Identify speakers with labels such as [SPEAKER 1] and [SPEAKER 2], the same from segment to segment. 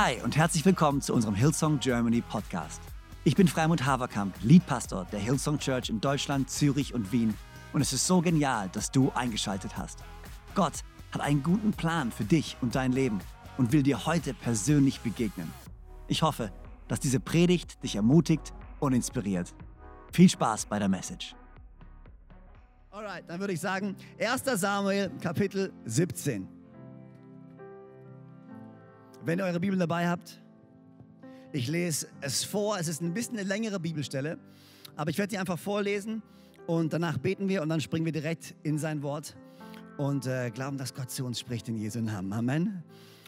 [SPEAKER 1] Hi und herzlich willkommen zu unserem Hillsong Germany Podcast. Ich bin Freimund Haverkamp, Leadpastor der Hillsong Church in Deutschland, Zürich und Wien und es ist so genial, dass du eingeschaltet hast. Gott hat einen guten Plan für dich und dein Leben und will dir heute persönlich begegnen. Ich hoffe, dass diese Predigt dich ermutigt und inspiriert. Viel Spaß bei der Message.
[SPEAKER 2] Alright, dann würde ich sagen, 1. Samuel Kapitel 17. Wenn ihr eure Bibel dabei habt, ich lese es vor. Es ist ein bisschen eine längere Bibelstelle, aber ich werde die einfach vorlesen und danach beten wir und dann springen wir direkt in sein Wort und äh, glauben, dass Gott zu uns spricht in Jesu Namen. Amen.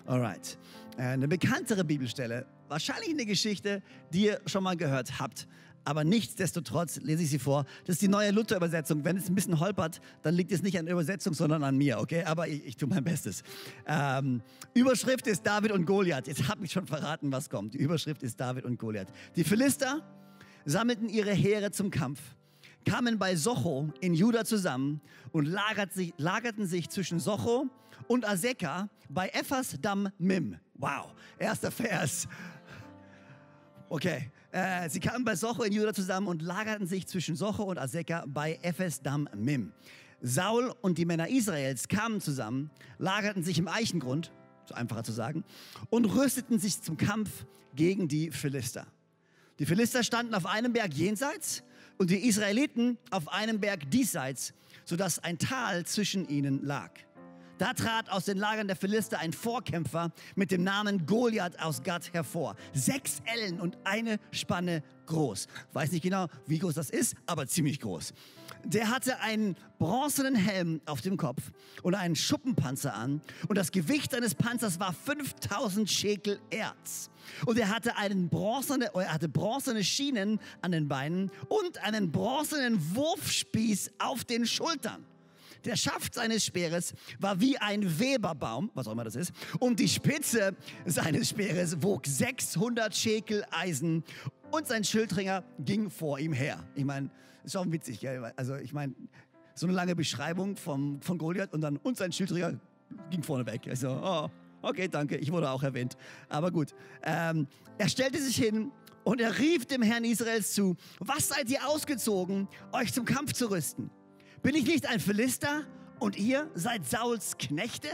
[SPEAKER 2] Alright. Äh, eine bekanntere Bibelstelle, wahrscheinlich eine Geschichte, die ihr schon mal gehört habt. Aber nichtsdestotrotz lese ich sie vor. Das ist die neue Luther-Übersetzung. Wenn es ein bisschen holpert, dann liegt es nicht an der Übersetzung, sondern an mir, okay? Aber ich, ich tue mein Bestes. Ähm, Überschrift ist David und Goliath. Jetzt habe ich schon verraten, was kommt. Die Überschrift ist David und Goliath. Die Philister sammelten ihre Heere zum Kampf, kamen bei Socho in Juda zusammen und lagert sich, lagerten sich zwischen Socho und Azekah bei Ephas Dam Mim. Wow, erster Vers. Okay. Äh, sie kamen bei Socho in Juda zusammen und lagerten sich zwischen Socho und Azekah bei Ephes Dam Mim. Saul und die Männer Israels kamen zusammen, lagerten sich im Eichengrund, so einfacher zu sagen, und rüsteten sich zum Kampf gegen die Philister. Die Philister standen auf einem Berg jenseits und die Israeliten auf einem Berg diesseits, sodass ein Tal zwischen ihnen lag. Da trat aus den Lagern der Philister ein Vorkämpfer mit dem Namen Goliath aus Gad hervor. Sechs Ellen und eine Spanne groß. Weiß nicht genau, wie groß das ist, aber ziemlich groß. Der hatte einen bronzenen Helm auf dem Kopf und einen Schuppenpanzer an. Und das Gewicht seines Panzers war 5000 Schekel Erz. Und er hatte, einen bronzene, er hatte bronzene Schienen an den Beinen und einen bronzenen Wurfspieß auf den Schultern. Der Schaft seines Speeres war wie ein Weberbaum, was auch immer das ist, und die Spitze seines Speeres wog 600 Schekel Eisen und sein Schildringer ging vor ihm her. Ich meine, ist schon witzig, gell? Also ich meine, so eine lange Beschreibung vom, von Goliath und dann und sein Schildringer ging vorne weg. Also, oh, okay, danke, ich wurde auch erwähnt. Aber gut, ähm, er stellte sich hin und er rief dem Herrn Israels zu, was seid ihr ausgezogen, euch zum Kampf zu rüsten? Bin ich nicht ein Philister und ihr seid Sauls Knechte?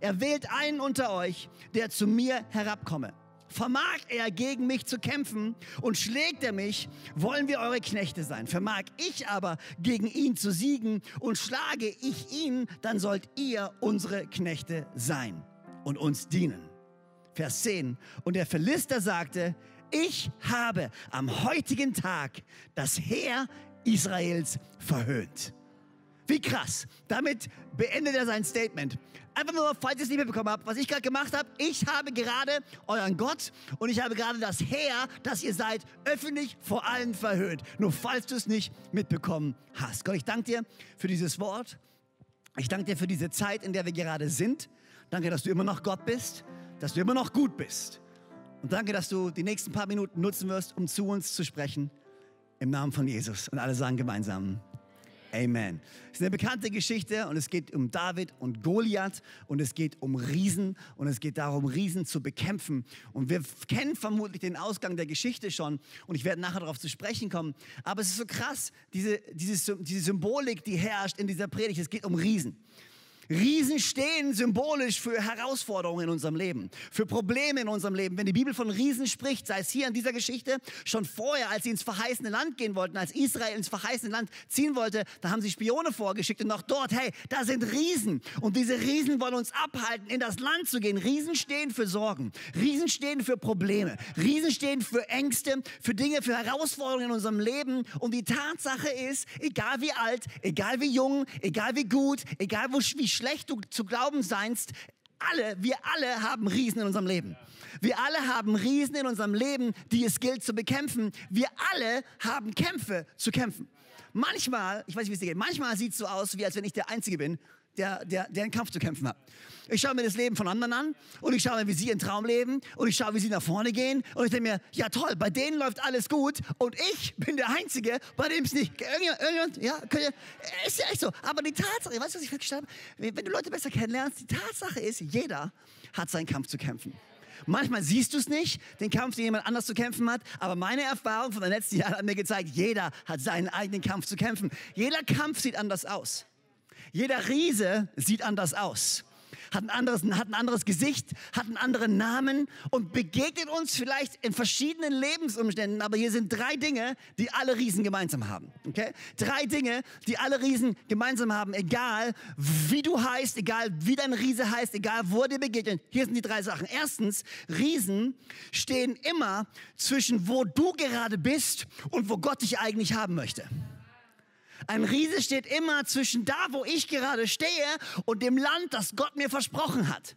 [SPEAKER 2] Er wählt einen unter euch, der zu mir herabkomme. Vermag er gegen mich zu kämpfen und schlägt er mich, wollen wir eure Knechte sein. Vermag ich aber gegen ihn zu siegen und schlage ich ihn, dann sollt ihr unsere Knechte sein und uns dienen. Vers 10. Und der Philister sagte, ich habe am heutigen Tag das Heer Israels verhöhnt. Wie krass. Damit beendet er sein Statement. Einfach nur, falls ihr es nicht mitbekommen habt, was ich gerade gemacht habe. Ich habe gerade euren Gott und ich habe gerade das Heer, das ihr seid, öffentlich vor allen verhöhnt. Nur falls du es nicht mitbekommen hast. Gott, ich danke dir für dieses Wort. Ich danke dir für diese Zeit, in der wir gerade sind. Danke, dass du immer noch Gott bist, dass du immer noch gut bist. Und danke, dass du die nächsten paar Minuten nutzen wirst, um zu uns zu sprechen. Im Namen von Jesus. Und alle sagen gemeinsam. Amen. Es ist eine bekannte Geschichte und es geht um David und Goliath und es geht um Riesen und es geht darum, Riesen zu bekämpfen. Und wir kennen vermutlich den Ausgang der Geschichte schon und ich werde nachher darauf zu sprechen kommen. Aber es ist so krass, diese, diese, diese Symbolik, die herrscht in dieser Predigt. Es geht um Riesen. Riesen stehen symbolisch für Herausforderungen in unserem Leben, für Probleme in unserem Leben. Wenn die Bibel von Riesen spricht, sei es hier in dieser Geschichte, schon vorher, als sie ins verheißene Land gehen wollten, als Israel ins verheißene Land ziehen wollte, da haben sie Spione vorgeschickt und auch dort, hey, da sind Riesen. Und diese Riesen wollen uns abhalten, in das Land zu gehen. Riesen stehen für Sorgen, Riesen stehen für Probleme, Riesen stehen für Ängste, für Dinge, für Herausforderungen in unserem Leben. Und die Tatsache ist, egal wie alt, egal wie jung, egal wie gut, egal wie schlecht du zu glauben seinst, alle, wir alle haben Riesen in unserem Leben. Wir alle haben Riesen in unserem Leben, die es gilt zu bekämpfen. Wir alle haben Kämpfe zu kämpfen. Manchmal, ich weiß nicht, wie es dir geht, manchmal sieht es so aus, wie als wenn ich der Einzige bin, der, der, der einen Kampf zu kämpfen hat. Ich schaue mir das Leben von anderen an und ich schaue mir, wie sie ihren Traum leben und ich schaue, wie sie nach vorne gehen und ich denke mir, ja toll, bei denen läuft alles gut und ich bin der Einzige, bei dem es nicht. Irgendjemand, irgendjemand, ja, ihr, ist ja echt so. Aber die Tatsache, weißt du, was ich festgestellt habe? Wenn du Leute besser kennenlernst, die Tatsache ist, jeder hat seinen Kampf zu kämpfen. Manchmal siehst du es nicht, den Kampf, den jemand anders zu kämpfen hat. Aber meine Erfahrung von den letzten Jahren hat mir gezeigt, jeder hat seinen eigenen Kampf zu kämpfen. Jeder Kampf sieht anders aus. Jeder Riese sieht anders aus hat ein anderes, hat ein anderes Gesicht, hat einen anderen Namen und begegnet uns vielleicht in verschiedenen Lebensumständen. Aber hier sind drei Dinge, die alle Riesen gemeinsam haben. Okay? Drei Dinge, die alle Riesen gemeinsam haben, egal wie du heißt, egal wie dein Riese heißt, egal wo er dir begegnet. Hier sind die drei Sachen. Erstens, Riesen stehen immer zwischen wo du gerade bist und wo Gott dich eigentlich haben möchte. Ein Riese steht immer zwischen da, wo ich gerade stehe und dem Land, das Gott mir versprochen hat.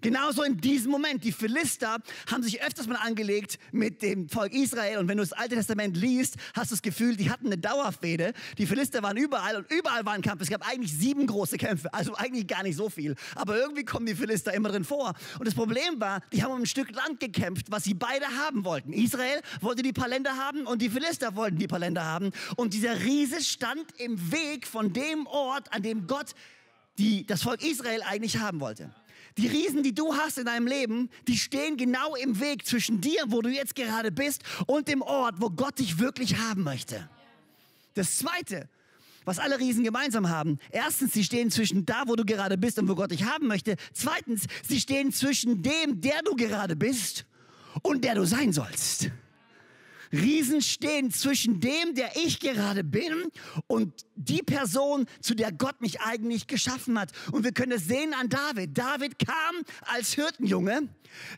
[SPEAKER 2] Genauso in diesem Moment. Die Philister haben sich öfters mal angelegt mit dem Volk Israel. Und wenn du das Alte Testament liest, hast du das Gefühl, die hatten eine Dauerfehde. Die Philister waren überall und überall war ein Kampf. Es gab eigentlich sieben große Kämpfe. Also eigentlich gar nicht so viel. Aber irgendwie kommen die Philister immer drin vor. Und das Problem war, die haben um ein Stück Land gekämpft, was sie beide haben wollten. Israel wollte die paar Länder haben und die Philister wollten die paar Länder haben. Und dieser Riese stand im Weg von dem Ort, an dem Gott die, das Volk Israel eigentlich haben wollte. Die Riesen, die du hast in deinem Leben, die stehen genau im Weg zwischen dir, wo du jetzt gerade bist, und dem Ort, wo Gott dich wirklich haben möchte. Das Zweite, was alle Riesen gemeinsam haben. Erstens, sie stehen zwischen da, wo du gerade bist und wo Gott dich haben möchte. Zweitens, sie stehen zwischen dem, der du gerade bist und der du sein sollst. Riesen stehen zwischen dem, der ich gerade bin und die Person, zu der Gott mich eigentlich geschaffen hat. Und wir können es sehen an David. David kam als Hirtenjunge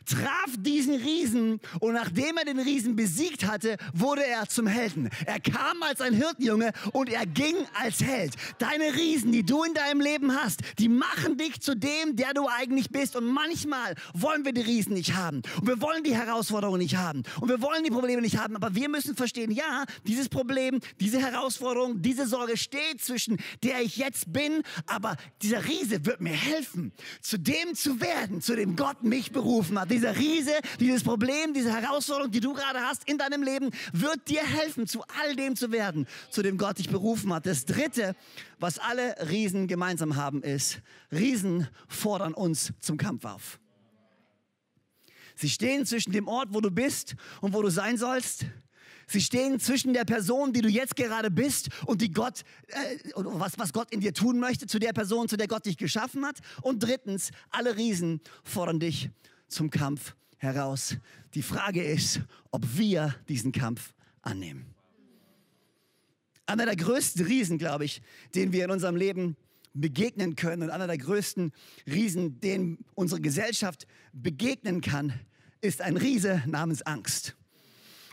[SPEAKER 2] traf diesen Riesen und nachdem er den Riesen besiegt hatte, wurde er zum Helden. Er kam als ein Hirtenjunge und er ging als Held. Deine Riesen, die du in deinem Leben hast, die machen dich zu dem, der du eigentlich bist. Und manchmal wollen wir die Riesen nicht haben und wir wollen die Herausforderungen nicht haben und wir wollen die Probleme nicht haben. Aber wir müssen verstehen, ja, dieses Problem, diese Herausforderung, diese Sorge steht zwischen der ich jetzt bin, aber dieser Riese wird mir helfen, zu dem zu werden, zu dem Gott mich berufen hat. Dieser Riese, dieses Problem, diese Herausforderung, die du gerade hast in deinem Leben, wird dir helfen, zu all dem zu werden, zu dem Gott dich berufen hat. Das Dritte, was alle Riesen gemeinsam haben, ist, Riesen fordern uns zum Kampf auf. Sie stehen zwischen dem Ort, wo du bist und wo du sein sollst. Sie stehen zwischen der Person, die du jetzt gerade bist und die Gott, äh, was, was Gott in dir tun möchte, zu der Person, zu der Gott dich geschaffen hat. Und drittens, alle Riesen fordern dich zum Kampf heraus. Die Frage ist, ob wir diesen Kampf annehmen. Einer der größten Riesen, glaube ich, den wir in unserem Leben begegnen können und einer der größten Riesen, denen unsere Gesellschaft begegnen kann, ist ein Riese namens Angst.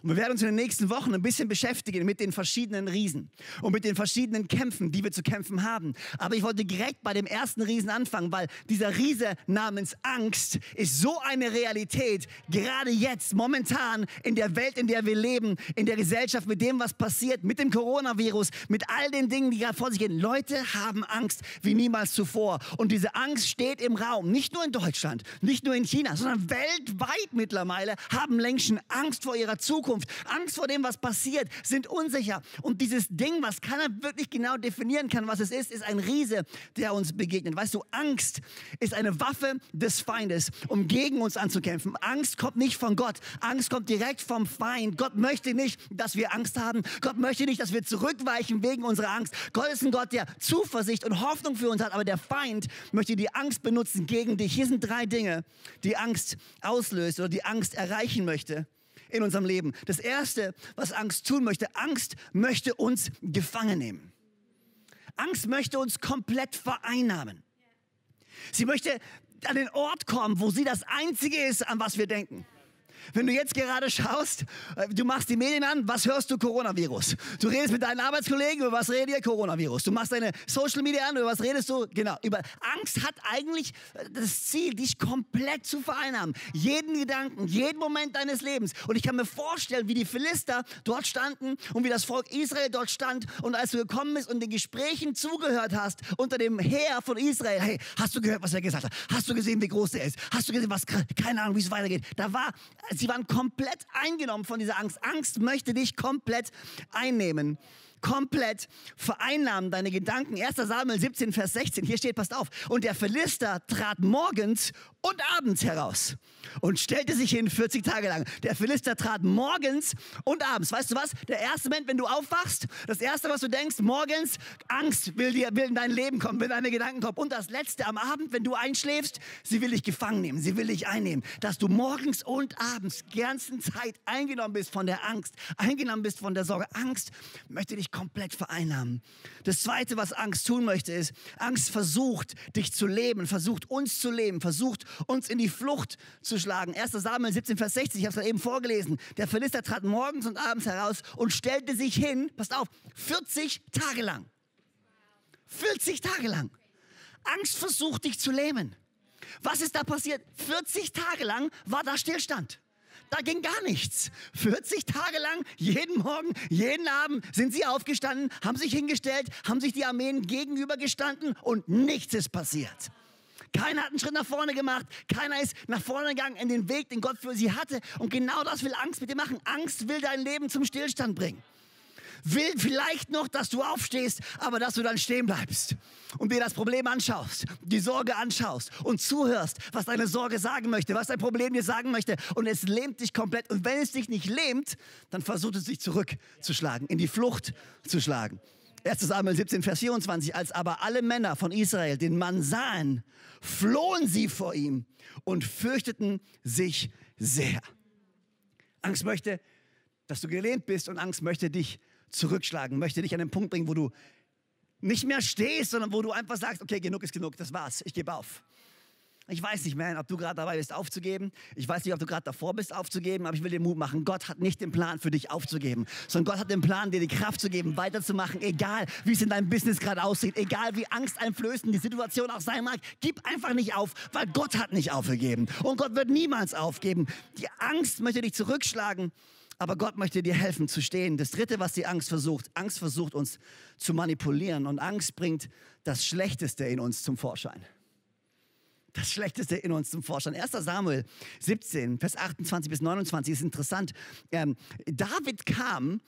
[SPEAKER 2] Und wir werden uns in den nächsten Wochen ein bisschen beschäftigen mit den verschiedenen Riesen und mit den verschiedenen Kämpfen, die wir zu kämpfen haben. Aber ich wollte direkt bei dem ersten Riesen anfangen, weil dieser Riese namens Angst ist so eine Realität, gerade jetzt, momentan in der Welt, in der wir leben, in der Gesellschaft, mit dem, was passiert, mit dem Coronavirus, mit all den Dingen, die gerade vor sich gehen. Leute haben Angst wie niemals zuvor. Und diese Angst steht im Raum, nicht nur in Deutschland, nicht nur in China, sondern weltweit mittlerweile haben Menschen Angst vor ihrer Zukunft. Zukunft, Angst vor dem, was passiert, sind unsicher. Und dieses Ding, was keiner wirklich genau definieren kann, was es ist, ist ein Riese, der uns begegnet. Weißt du, Angst ist eine Waffe des Feindes, um gegen uns anzukämpfen. Angst kommt nicht von Gott. Angst kommt direkt vom Feind. Gott möchte nicht, dass wir Angst haben. Gott möchte nicht, dass wir zurückweichen wegen unserer Angst. Gott ist ein Gott, der Zuversicht und Hoffnung für uns hat, aber der Feind möchte die Angst benutzen gegen dich. Hier sind drei Dinge, die Angst auslöst oder die Angst erreichen möchte in unserem Leben. Das Erste, was Angst tun möchte, Angst möchte uns gefangen nehmen. Angst möchte uns komplett vereinnahmen. Sie möchte an den Ort kommen, wo sie das Einzige ist, an was wir denken. Wenn du jetzt gerade schaust, äh, du machst die Medien an, was hörst du? Coronavirus. Du redest mit deinen Arbeitskollegen, über was redet ihr? Coronavirus. Du machst deine Social Media an, über was redest du? Genau. Über Angst hat eigentlich äh, das Ziel, dich komplett zu vereinnahmen. Jeden Gedanken, jeden Moment deines Lebens. Und ich kann mir vorstellen, wie die Philister dort standen und wie das Volk Israel dort stand. Und als du gekommen bist und den Gesprächen zugehört hast unter dem Heer von Israel, hey, hast du gehört, was er gesagt hat? Hast du gesehen, wie groß er ist? Hast du gesehen, was, keine Ahnung, wie es weitergeht? Da war sie waren komplett eingenommen von dieser Angst. Angst möchte dich komplett einnehmen. Komplett vereinnahmen, deine Gedanken. 1. Samuel 17, Vers 16, hier steht, passt auf. Und der Philister trat morgens und abends heraus und stellte sich hin 40 Tage lang. Der Philister trat morgens und abends. Weißt du was? Der erste Moment, wenn du aufwachst, das erste, was du denkst, morgens, Angst will, dir, will in dein Leben kommen, will deine Gedanken kommen. Und das letzte am Abend, wenn du einschläfst, sie will dich gefangen nehmen, sie will dich einnehmen. Dass du morgens und abends die ganze Zeit eingenommen bist von der Angst, eingenommen bist von der Sorge. Angst möchte dich komplett vereinnahmen. Das zweite, was Angst tun möchte, ist, Angst versucht, dich zu leben, versucht uns zu leben, versucht uns in die Flucht zu schlagen. 1. Samuel 17, Vers 60, ich habe es eben vorgelesen. Der Philister trat morgens und abends heraus und stellte sich hin, passt auf, 40 Tage lang. 40 Tage lang. Angst versucht dich zu lähmen. Was ist da passiert? 40 Tage lang war da Stillstand. Da ging gar nichts. 40 Tage lang, jeden Morgen, jeden Abend sind sie aufgestanden, haben sich hingestellt, haben sich die Armeen gegenübergestanden und nichts ist passiert. Keiner hat einen Schritt nach vorne gemacht. Keiner ist nach vorne gegangen in den Weg, den Gott für sie hatte. Und genau das will Angst mit dir machen. Angst will dein Leben zum Stillstand bringen. Will vielleicht noch, dass du aufstehst, aber dass du dann stehen bleibst und dir das Problem anschaust, die Sorge anschaust und zuhörst, was deine Sorge sagen möchte, was dein Problem dir sagen möchte. Und es lähmt dich komplett. Und wenn es dich nicht lähmt, dann versucht es dich zurückzuschlagen, in die Flucht zu schlagen. 1. Samuel 17, Vers 24. Als aber alle Männer von Israel den Mann sahen, flohen sie vor ihm und fürchteten sich sehr. Angst möchte, dass du gelähmt bist und Angst möchte dich zurückschlagen, möchte dich an den Punkt bringen, wo du nicht mehr stehst, sondern wo du einfach sagst, okay, genug ist genug, das war's, ich gebe auf. Ich weiß nicht, man, ob du gerade dabei bist, aufzugeben. Ich weiß nicht, ob du gerade davor bist, aufzugeben, aber ich will dir Mut machen. Gott hat nicht den Plan für dich aufzugeben, sondern Gott hat den Plan, dir die Kraft zu geben, weiterzumachen, egal wie es in deinem Business gerade aussieht, egal wie angsteinflößend die Situation auch sein mag. Gib einfach nicht auf, weil Gott hat nicht aufgegeben. Und Gott wird niemals aufgeben. Die Angst möchte dich zurückschlagen. Aber Gott möchte dir helfen zu stehen. Das Dritte, was die Angst versucht, Angst versucht uns zu manipulieren und Angst bringt das Schlechteste in uns zum Vorschein das Schlechteste in uns zum Vorschein. 1. Samuel 17, Vers 28 bis 29 ist interessant. Ähm, David kam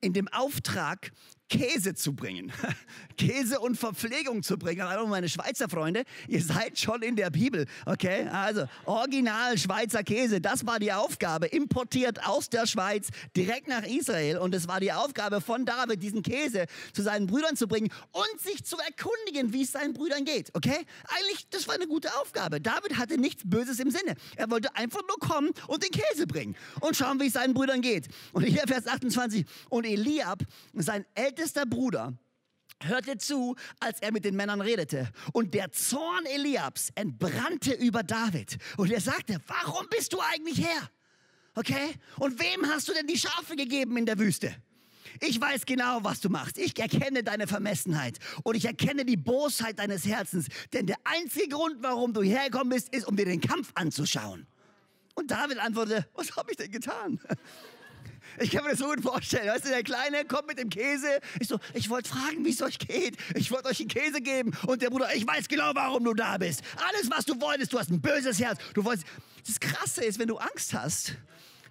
[SPEAKER 2] in dem Auftrag, Käse zu bringen. Käse und Verpflegung zu bringen. Hallo meine Schweizer Freunde, ihr seid schon in der Bibel, okay? Also original Schweizer Käse, das war die Aufgabe, importiert aus der Schweiz direkt nach Israel und es war die Aufgabe von David, diesen Käse zu seinen Brüdern zu bringen und sich zu erkundigen, wie es seinen Brüdern geht, okay? Eigentlich, das war eine gute Aufgabe. David hatte nichts Böses im Sinne. Er wollte einfach nur kommen und den Käse bringen und schauen, wie es seinen Brüdern geht. Und hier Vers 28, und Eliab, sein ältester ältester Bruder hörte zu, als er mit den Männern redete. Und der Zorn Eliabs entbrannte über David. Und er sagte, warum bist du eigentlich her? Okay? Und wem hast du denn die Schafe gegeben in der Wüste? Ich weiß genau, was du machst. Ich erkenne deine Vermessenheit und ich erkenne die Bosheit deines Herzens. Denn der einzige Grund, warum du hergekommen bist, ist, um dir den Kampf anzuschauen. Und David antwortete, was habe ich denn getan? Ich kann mir das so gut vorstellen. Weißt du, der Kleine kommt mit dem Käse. Ich so, ich wollte fragen, wie es euch geht. Ich wollte euch einen Käse geben. Und der Bruder, ich weiß genau, warum du da bist. Alles, was du wolltest, du hast ein böses Herz. Du wolltest. Das Krasse ist, wenn du Angst hast,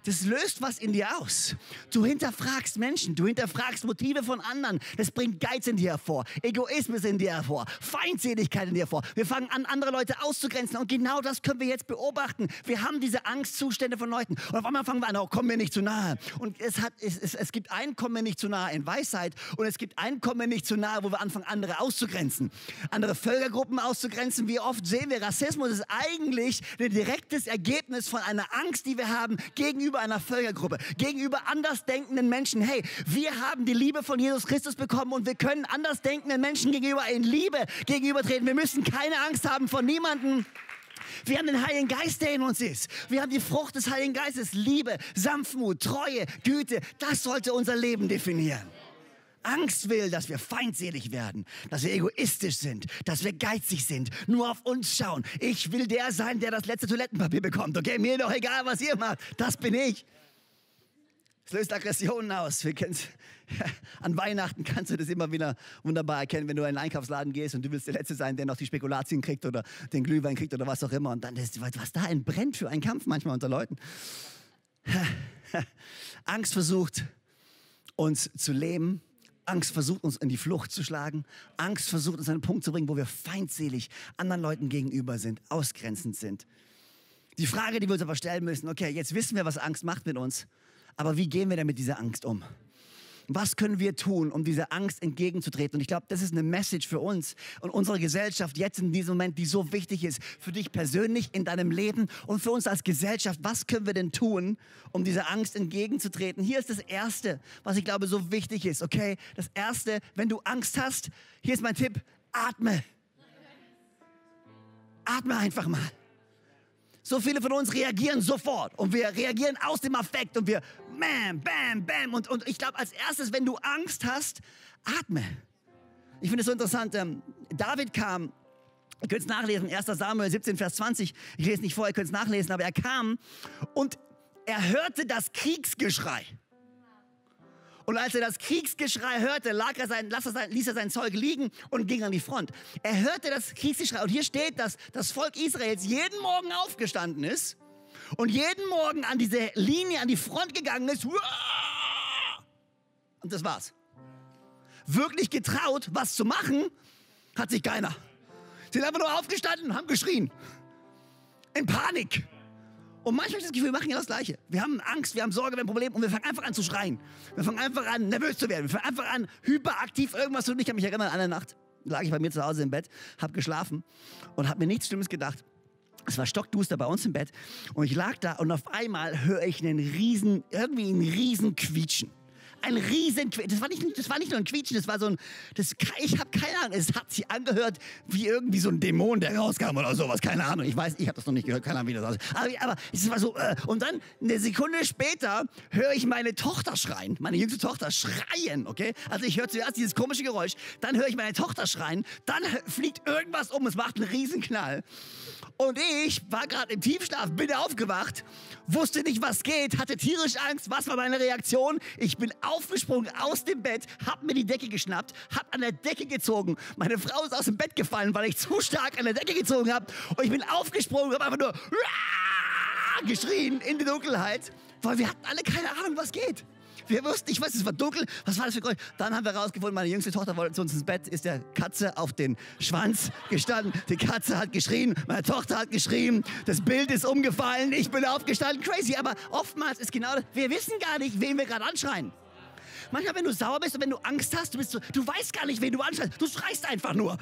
[SPEAKER 2] das löst was in dir aus. Du hinterfragst Menschen, du hinterfragst Motive von anderen. Das bringt Geiz in dir hervor, Egoismus in dir hervor, Feindseligkeit in dir hervor. Wir fangen an, andere Leute auszugrenzen und genau das können wir jetzt beobachten. Wir haben diese Angstzustände von Leuten und auf einmal fangen wir an, oh, komm mir nicht zu nahe. Und es, hat, es, es, es gibt ein Komm mir nicht zu nahe in Weisheit und es gibt ein Komm mir nicht zu nahe, wo wir anfangen, andere auszugrenzen. Andere Völkergruppen auszugrenzen. Wie oft sehen wir, Rassismus ist eigentlich ein direktes Ergebnis von einer Angst, die wir haben gegenüber gegenüber einer Völkergruppe, gegenüber andersdenkenden Menschen. Hey, wir haben die Liebe von Jesus Christus bekommen und wir können andersdenkenden Menschen gegenüber in Liebe gegenübertreten. Wir müssen keine Angst haben vor niemandem. Wir haben den Heiligen Geist, der in uns ist. Wir haben die Frucht des Heiligen Geistes, Liebe, Sanftmut, Treue, Güte. Das sollte unser Leben definieren. Angst will, dass wir feindselig werden, dass wir egoistisch sind, dass wir geizig sind, nur auf uns schauen. Ich will der sein, der das letzte Toilettenpapier bekommt. Okay, mir doch egal, was ihr macht. Das bin ich. Es löst Aggressionen aus. Wir. An Weihnachten kannst du das immer wieder wunderbar erkennen, wenn du in einen Einkaufsladen gehst und du willst der Letzte sein, der noch die Spekulazien kriegt oder den Glühwein kriegt oder was auch immer. Und dann ist, was da entbrennt für einen Kampf manchmal unter Leuten. Angst versucht, uns zu lähmen Angst versucht uns in die Flucht zu schlagen. Angst versucht uns an einen Punkt zu bringen, wo wir feindselig anderen Leuten gegenüber sind, ausgrenzend sind. Die Frage, die wir uns aber stellen müssen, okay, jetzt wissen wir, was Angst macht mit uns, aber wie gehen wir denn mit dieser Angst um? Was können wir tun, um dieser Angst entgegenzutreten? Und ich glaube, das ist eine Message für uns und unsere Gesellschaft jetzt in diesem Moment, die so wichtig ist für dich persönlich in deinem Leben und für uns als Gesellschaft. Was können wir denn tun, um dieser Angst entgegenzutreten? Hier ist das Erste, was ich glaube so wichtig ist. Okay, das Erste, wenn du Angst hast, hier ist mein Tipp: Atme. Atme einfach mal. So viele von uns reagieren sofort und wir reagieren aus dem Affekt und wir bam, bam, bam. Und, und ich glaube, als erstes, wenn du Angst hast, atme. Ich finde es so interessant. Ähm, David kam, ihr könnt es nachlesen, 1 Samuel 17, Vers 20. Ich lese nicht vor, ihr könnt es nachlesen, aber er kam und er hörte das Kriegsgeschrei. Und als er das Kriegsgeschrei hörte, lag er sein, er sein, ließ er sein Zeug liegen und ging an die Front. Er hörte das Kriegsgeschrei. Und hier steht, dass das Volk Israels jeden Morgen aufgestanden ist und jeden Morgen an diese Linie, an die Front gegangen ist. Und das war's. Wirklich getraut, was zu machen, hat sich keiner. Sie sind einfach nur aufgestanden und haben geschrien. In Panik. Und manchmal habe ich das Gefühl, wir machen ja das Gleiche. Wir haben Angst, wir haben Sorge, wir haben Probleme und wir fangen einfach an zu schreien. Wir fangen einfach an, nervös zu werden. Wir fangen einfach an, hyperaktiv irgendwas zu tun. Ich kann mich erinnern, an eine Nacht lag ich bei mir zu Hause im Bett, habe geschlafen und habe mir nichts Schlimmes gedacht. Es war stockduster bei uns im Bett und ich lag da und auf einmal höre ich einen riesen, irgendwie einen riesen Quietschen ein riesen das war nicht das war nicht nur ein Quietschen, das war so ein das ich habe keine Ahnung, es hat sich angehört wie irgendwie so ein Dämon, der rauskam oder sowas, keine Ahnung. Ich weiß, ich habe das noch nicht gehört, keine Ahnung, wie das aussieht. Aber, aber es war so äh, und dann eine Sekunde später höre ich meine Tochter schreien, meine jüngste Tochter schreien, okay? Also ich höre zuerst dieses komische Geräusch, dann höre ich meine Tochter schreien, dann fliegt irgendwas um, es macht einen riesen Knall. Und ich war gerade im Tiefschlaf, bin aufgewacht, wusste nicht, was geht, hatte tierisch Angst. Was war meine Reaktion? Ich bin aufgesprungen aus dem Bett, hab mir die Decke geschnappt, hab an der Decke gezogen. Meine Frau ist aus dem Bett gefallen, weil ich zu stark an der Decke gezogen habe. Und ich bin aufgesprungen, hab einfach nur geschrien in die Dunkelheit, weil wir hatten alle keine Ahnung, was geht. Wir wussten, ich weiß, es war dunkel. Was war das für Geräusch? Dann haben wir rausgefunden, meine jüngste Tochter wollte zu uns ins Bett, ist der Katze auf den Schwanz gestanden. Die Katze hat geschrien, meine Tochter hat geschrien, das Bild ist umgefallen, ich bin aufgestanden. Crazy, aber oftmals ist genau das, wir wissen gar nicht, wen wir gerade anschreien. Manchmal, wenn du sauer bist und wenn du Angst hast, du, bist so, du weißt gar nicht, wen du anschreist. Du schreist einfach nur.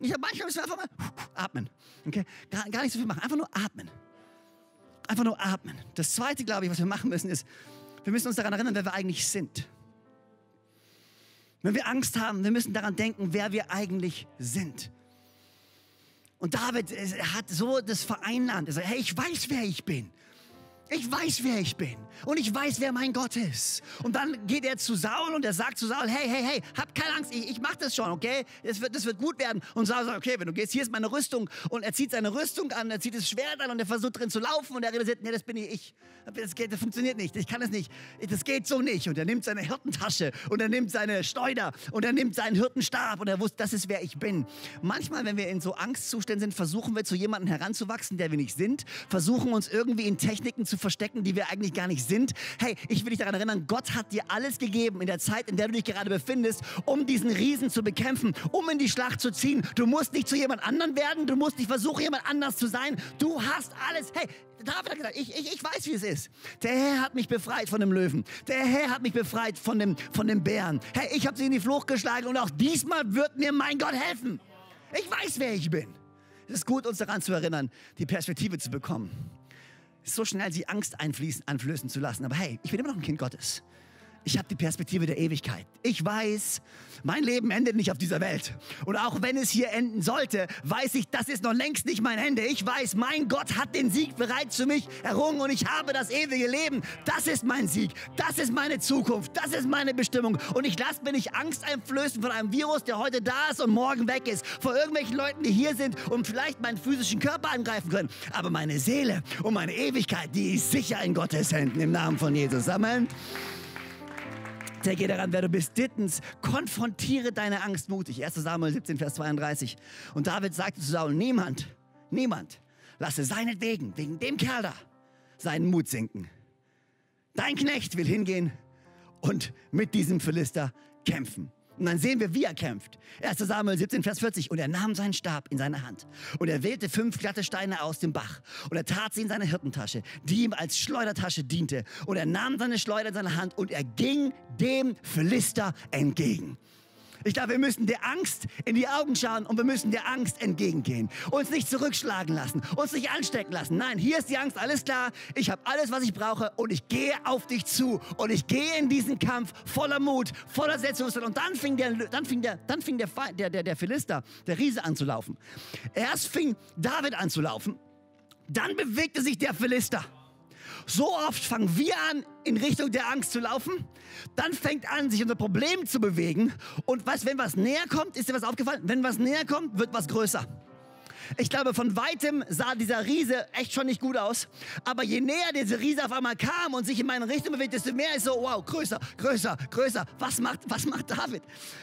[SPEAKER 2] Ich habe manchmal müssen wir einfach mal atmen. Okay? Gar, gar nicht so viel machen. Einfach nur atmen. Einfach nur atmen. Das Zweite, glaube ich, was wir machen müssen, ist, wir müssen uns daran erinnern, wer wir eigentlich sind. Wenn wir Angst haben, wir müssen daran denken, wer wir eigentlich sind. Und David hat so das vereinnahmt. Er sagt, hey, ich weiß, wer ich bin. Ich weiß, wer ich bin. Und ich weiß, wer mein Gott ist. Und dann geht er zu Saul und er sagt zu Saul, hey, hey, hey, hab keine Angst, ich, ich mach das schon, okay? Das wird, das wird gut werden. Und Saul sagt, okay, wenn du gehst, hier ist meine Rüstung. Und er zieht seine Rüstung an, er zieht das Schwert an und er versucht drin zu laufen. Und er realisiert, nee, das bin ich. ich. Das, geht, das funktioniert nicht, ich kann es nicht. Das geht so nicht. Und er nimmt seine Hirtentasche und er nimmt seine Schleuder und er nimmt seinen Hirtenstab und er wusste, das ist, wer ich bin. Manchmal, wenn wir in so Angstzuständen sind, versuchen wir zu jemandem heranzuwachsen, der wir nicht sind, versuchen uns irgendwie in Techniken zu verstecken, die wir eigentlich gar nicht sind. Hey, ich will dich daran erinnern, Gott hat dir alles gegeben in der Zeit, in der du dich gerade befindest, um diesen Riesen zu bekämpfen, um in die Schlacht zu ziehen. Du musst nicht zu jemand anderen werden, du musst nicht versuchen, jemand anders zu sein. Du hast alles. Hey, David hat gesagt, ich, ich, ich weiß, wie es ist. Der Herr hat mich befreit von dem Löwen. Der Herr hat mich befreit von dem, von dem Bären. Hey, ich habe sie in die Flucht geschlagen und auch diesmal wird mir mein Gott helfen. Ich weiß, wer ich bin. Es ist gut, uns daran zu erinnern, die Perspektive zu bekommen so schnell sie Angst einfließen, einflößen zu lassen. Aber hey, ich bin immer noch ein Kind Gottes. Ich habe die Perspektive der Ewigkeit. Ich weiß, mein Leben endet nicht auf dieser Welt. Und auch wenn es hier enden sollte, weiß ich, das ist noch längst nicht mein Ende. Ich weiß, mein Gott hat den Sieg bereits für mich errungen und ich habe das ewige Leben. Das ist mein Sieg. Das ist meine Zukunft. Das ist meine Bestimmung. Und ich lasse mir nicht Angst einflößen von einem Virus, der heute da ist und morgen weg ist. Vor irgendwelchen Leuten, die hier sind und vielleicht meinen physischen Körper angreifen können. Aber meine Seele und meine Ewigkeit, die ist sicher in Gottes Händen im Namen von Jesus. Amen. Denke daran, wer du bist. Drittens, konfrontiere deine Angst mutig. 1 Samuel 17, Vers 32. Und David sagte zu Saul, niemand, niemand lasse seinetwegen, wegen dem Kerl da, seinen Mut sinken. Dein Knecht will hingehen und mit diesem Philister kämpfen. Und dann sehen wir, wie er kämpft. 1 Samuel 17, Vers 40. Und er nahm seinen Stab in seine Hand. Und er wählte fünf glatte Steine aus dem Bach. Und er tat sie in seine Hirtentasche, die ihm als Schleudertasche diente. Und er nahm seine Schleuder in seine Hand und er ging dem Philister entgegen. Ich glaube, wir müssen der Angst in die Augen schauen und wir müssen der Angst entgegengehen. Uns nicht zurückschlagen lassen, uns nicht anstecken lassen. Nein, hier ist die Angst, alles klar. Ich habe alles, was ich brauche und ich gehe auf dich zu und ich gehe in diesen Kampf voller Mut, voller Selbstbewusstsein. Und dann fing der, dann fing der, dann fing der, der, der, der Philister, der Riese an zu laufen. Erst fing David an zu laufen, dann bewegte sich der Philister. So oft fangen wir an, in Richtung der Angst zu laufen. Dann fängt an, sich unser Problem zu bewegen. Und was, wenn was näher kommt, ist dir was aufgefallen? Wenn was näher kommt, wird was größer. Ich glaube, von weitem sah dieser Riese echt schon nicht gut aus. Aber je näher dieser Riese auf einmal kam und sich in meine Richtung bewegt, desto mehr ist so, wow, größer, größer, größer. Was macht, was macht David?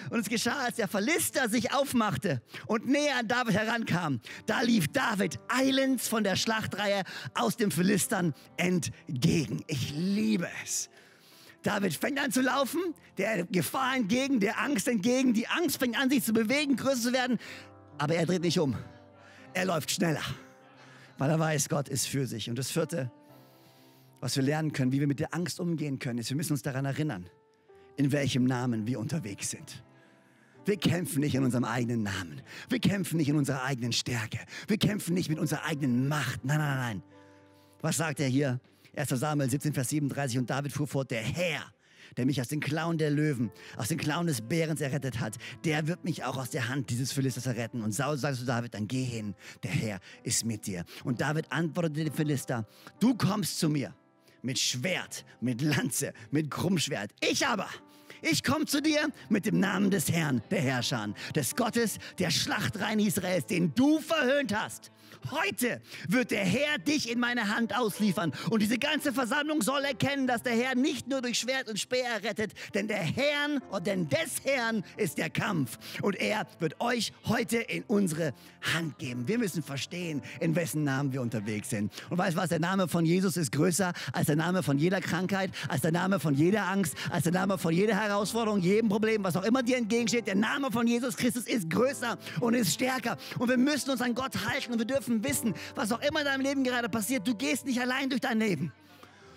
[SPEAKER 2] Und es geschah, als der Philister sich aufmachte und näher an David herankam. Da lief David eilends von der Schlachtreihe aus den Philistern entgegen. Ich liebe es. David fängt an zu laufen, der Gefahr entgegen, der Angst entgegen. Die Angst fängt an, sich zu bewegen, größer zu werden. Aber er dreht nicht um. Er läuft schneller, weil er weiß, Gott ist für sich. Und das vierte, was wir lernen können, wie wir mit der Angst umgehen können, ist, wir müssen uns daran erinnern, in welchem Namen wir unterwegs sind. Wir kämpfen nicht in unserem eigenen Namen. Wir kämpfen nicht in unserer eigenen Stärke. Wir kämpfen nicht mit unserer eigenen Macht. Nein, nein, nein. Was sagt er hier? 1. Samuel 17, Vers 37. Und David fuhr fort, der Herr der mich aus den Klauen der Löwen, aus den Klauen des Bärens errettet hat, der wird mich auch aus der Hand dieses Philisters erretten. Und Saul sagte zu David, dann geh hin, der Herr ist mit dir. Und David antwortete dem Philister, du kommst zu mir mit Schwert, mit Lanze, mit Krummschwert. Ich aber, ich komme zu dir mit dem Namen des Herrn, der Herrscher, des Gottes, der Schlachtreihen Israels, den du verhöhnt hast. Heute wird der Herr dich in meine Hand ausliefern. Und diese ganze Versammlung soll erkennen, dass der Herr nicht nur durch Schwert und Speer rettet, denn der Herrn, und denn des Herrn ist der Kampf. Und er wird euch heute in unsere Hand geben. Wir müssen verstehen, in wessen Namen wir unterwegs sind. Und weißt du was? Der Name von Jesus ist größer als der Name von jeder Krankheit, als der Name von jeder Angst, als der Name von jeder Herausforderung, jedem Problem, was auch immer dir entgegensteht. Der Name von Jesus Christus ist größer und ist stärker. Und wir müssen uns an Gott halten und wir dürfen dürfen wissen, was auch immer in deinem Leben gerade passiert, du gehst nicht allein durch dein Leben.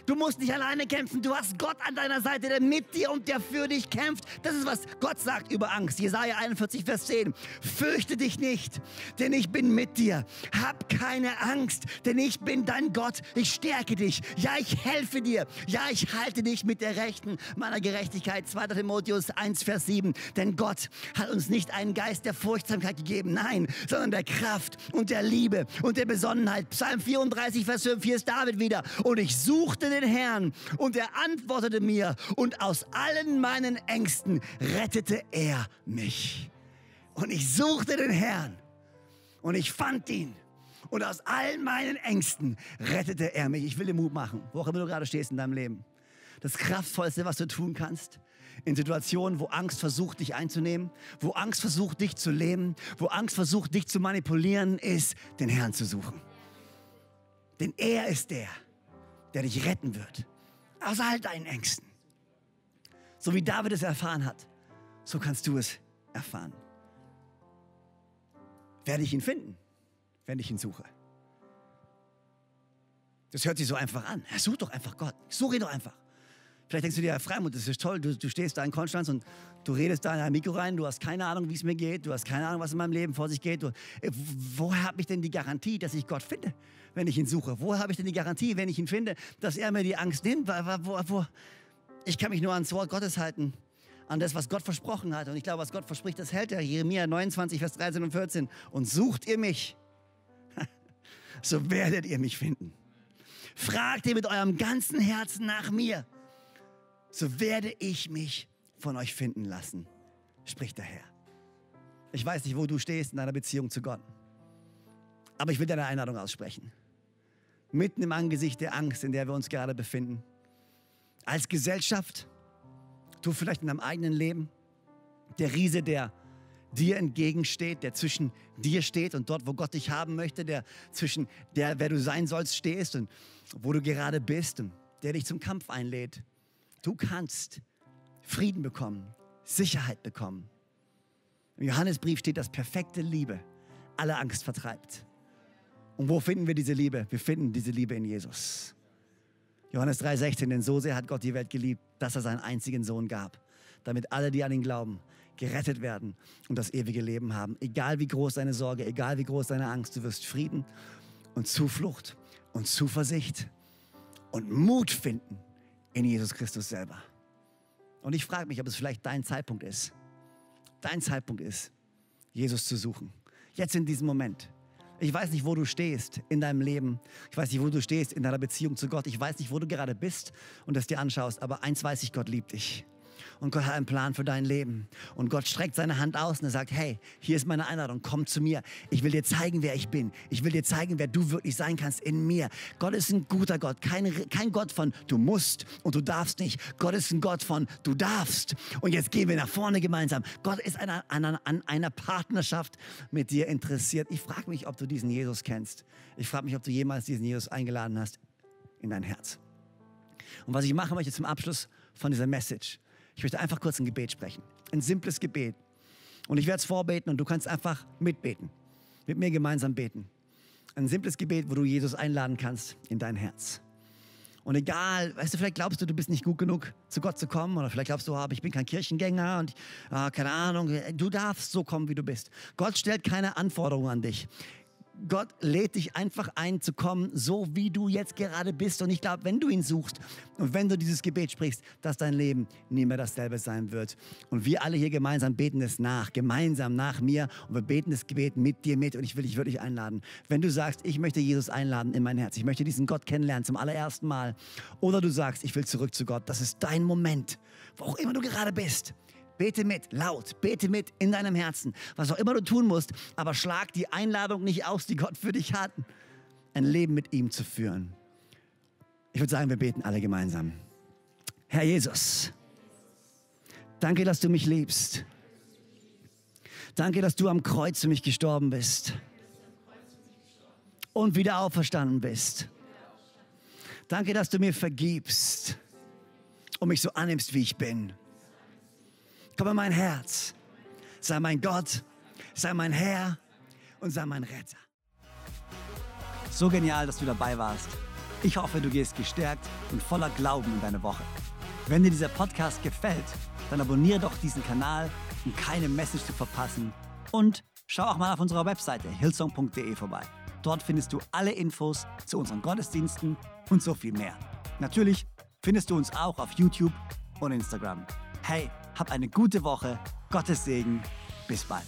[SPEAKER 2] Du musst nicht alleine kämpfen. Du hast Gott an deiner Seite, der mit dir und der für dich kämpft. Das ist, was Gott sagt über Angst. Jesaja 41, Vers 10. Fürchte dich nicht, denn ich bin mit dir. Hab keine Angst, denn ich bin dein Gott. Ich stärke dich. Ja, ich helfe dir. Ja, ich halte dich mit der Rechten meiner Gerechtigkeit. 2. Timotheus 1, Vers 7. Denn Gott hat uns nicht einen Geist der Furchtsamkeit gegeben. Nein, sondern der Kraft und der Liebe und der Besonnenheit. Psalm 34, Vers 5. Hier ist David wieder. Und ich suchte den Herrn und er antwortete mir und aus allen meinen Ängsten rettete er mich. Und ich suchte den Herrn und ich fand ihn. Und aus allen meinen Ängsten rettete er mich. Ich will dir Mut machen, wo auch immer du gerade stehst in deinem Leben. Das Kraftvollste, was du tun kannst, in Situationen, wo Angst versucht, dich einzunehmen, wo Angst versucht, dich zu leben, wo Angst versucht, dich zu manipulieren, ist, den Herrn zu suchen. Denn er ist der, der dich retten wird. Aus all deinen Ängsten. So wie David es erfahren hat, so kannst du es erfahren. Werde ich ihn finden, wenn ich ihn suche? Das hört sich so einfach an. Ja, such doch einfach Gott. Such ihn doch einfach. Vielleicht denkst du dir, ja, Freimund, das ist toll, du, du stehst da in Konstanz und du redest da in ein Mikro rein, du hast keine Ahnung, wie es mir geht, du hast keine Ahnung, was in meinem Leben vor sich geht. Du, äh, woher habe ich denn die Garantie, dass ich Gott finde, wenn ich ihn suche? Woher habe ich denn die Garantie, wenn ich ihn finde, dass er mir die Angst nimmt? Wo, wo, ich kann mich nur ans Wort Gottes halten, an das, was Gott versprochen hat. Und ich glaube, was Gott verspricht, das hält er. Jeremia 29, Vers 13 und 14. Und sucht ihr mich, so werdet ihr mich finden. Fragt ihr mit eurem ganzen Herzen nach mir so werde ich mich von euch finden lassen, spricht der Herr. Ich weiß nicht, wo du stehst in deiner Beziehung zu Gott, aber ich will dir eine Einladung aussprechen. Mitten im Angesicht der Angst, in der wir uns gerade befinden, als Gesellschaft, du vielleicht in deinem eigenen Leben, der Riese, der dir entgegensteht, der zwischen dir steht und dort, wo Gott dich haben möchte, der zwischen der, wer du sein sollst, stehst und wo du gerade bist und der dich zum Kampf einlädt. Du kannst Frieden bekommen, Sicherheit bekommen. Im Johannesbrief steht, dass perfekte Liebe alle Angst vertreibt. Und wo finden wir diese Liebe? Wir finden diese Liebe in Jesus. Johannes 3,16, denn so sehr hat Gott die Welt geliebt, dass er seinen einzigen Sohn gab, damit alle, die an ihn glauben, gerettet werden und das ewige Leben haben. Egal wie groß deine Sorge, egal wie groß deine Angst, du wirst Frieden und Zuflucht und Zuversicht und Mut finden in Jesus Christus selber. Und ich frage mich, ob es vielleicht dein Zeitpunkt ist. Dein Zeitpunkt ist, Jesus zu suchen. Jetzt in diesem Moment. Ich weiß nicht, wo du stehst in deinem Leben. Ich weiß nicht, wo du stehst in deiner Beziehung zu Gott. Ich weiß nicht, wo du gerade bist und das dir anschaust. Aber eins weiß ich, Gott liebt dich. Und Gott hat einen Plan für dein Leben. Und Gott streckt seine Hand aus und er sagt, hey, hier ist meine Einladung, komm zu mir. Ich will dir zeigen, wer ich bin. Ich will dir zeigen, wer du wirklich sein kannst in mir. Gott ist ein guter Gott, kein, kein Gott von du musst und du darfst nicht. Gott ist ein Gott von du darfst. Und jetzt gehen wir nach vorne gemeinsam. Gott ist an einer, an einer Partnerschaft mit dir interessiert. Ich frage mich, ob du diesen Jesus kennst. Ich frage mich, ob du jemals diesen Jesus eingeladen hast in dein Herz. Und was ich machen möchte zum Abschluss von dieser Message, ich möchte einfach kurz ein Gebet sprechen. Ein simples Gebet. Und ich werde es vorbeten und du kannst einfach mitbeten. Mit mir gemeinsam beten. Ein simples Gebet, wo du Jesus einladen kannst in dein Herz. Und egal, weißt du, vielleicht glaubst du, du bist nicht gut genug, zu Gott zu kommen. Oder vielleicht glaubst du, oh, ich bin kein Kirchengänger und ah, keine Ahnung. Du darfst so kommen, wie du bist. Gott stellt keine Anforderungen an dich. Gott lädt dich einfach ein zu kommen, so wie du jetzt gerade bist. Und ich glaube, wenn du ihn suchst und wenn du dieses Gebet sprichst, dass dein Leben nie mehr dasselbe sein wird. Und wir alle hier gemeinsam beten es nach, gemeinsam nach mir. Und wir beten das Gebet mit dir mit. Und ich will dich wirklich einladen. Wenn du sagst, ich möchte Jesus einladen in mein Herz, ich möchte diesen Gott kennenlernen zum allerersten Mal. Oder du sagst, ich will zurück zu Gott. Das ist dein Moment, wo auch immer du gerade bist. Bete mit, laut, bete mit in deinem Herzen, was auch immer du tun musst, aber schlag die Einladung nicht aus, die Gott für dich hat, ein Leben mit ihm zu führen. Ich würde sagen, wir beten alle gemeinsam. Herr Jesus, danke, dass du mich liebst. Danke, dass du am Kreuz für mich gestorben bist und wieder auferstanden bist. Danke, dass du mir vergibst und mich so annimmst, wie ich bin. Komm in mein Herz. Sei mein Gott, sei mein Herr und sei mein Retter.
[SPEAKER 1] So genial, dass du dabei warst. Ich hoffe, du gehst gestärkt und voller Glauben in deine Woche. Wenn dir dieser Podcast gefällt, dann abonniere doch diesen Kanal, um keine Message zu verpassen. Und schau auch mal auf unserer Webseite hillsong.de vorbei. Dort findest du alle Infos zu unseren Gottesdiensten und so viel mehr. Natürlich findest du uns auch auf YouTube und Instagram. Hey, hab eine gute Woche. Gottes Segen. Bis bald.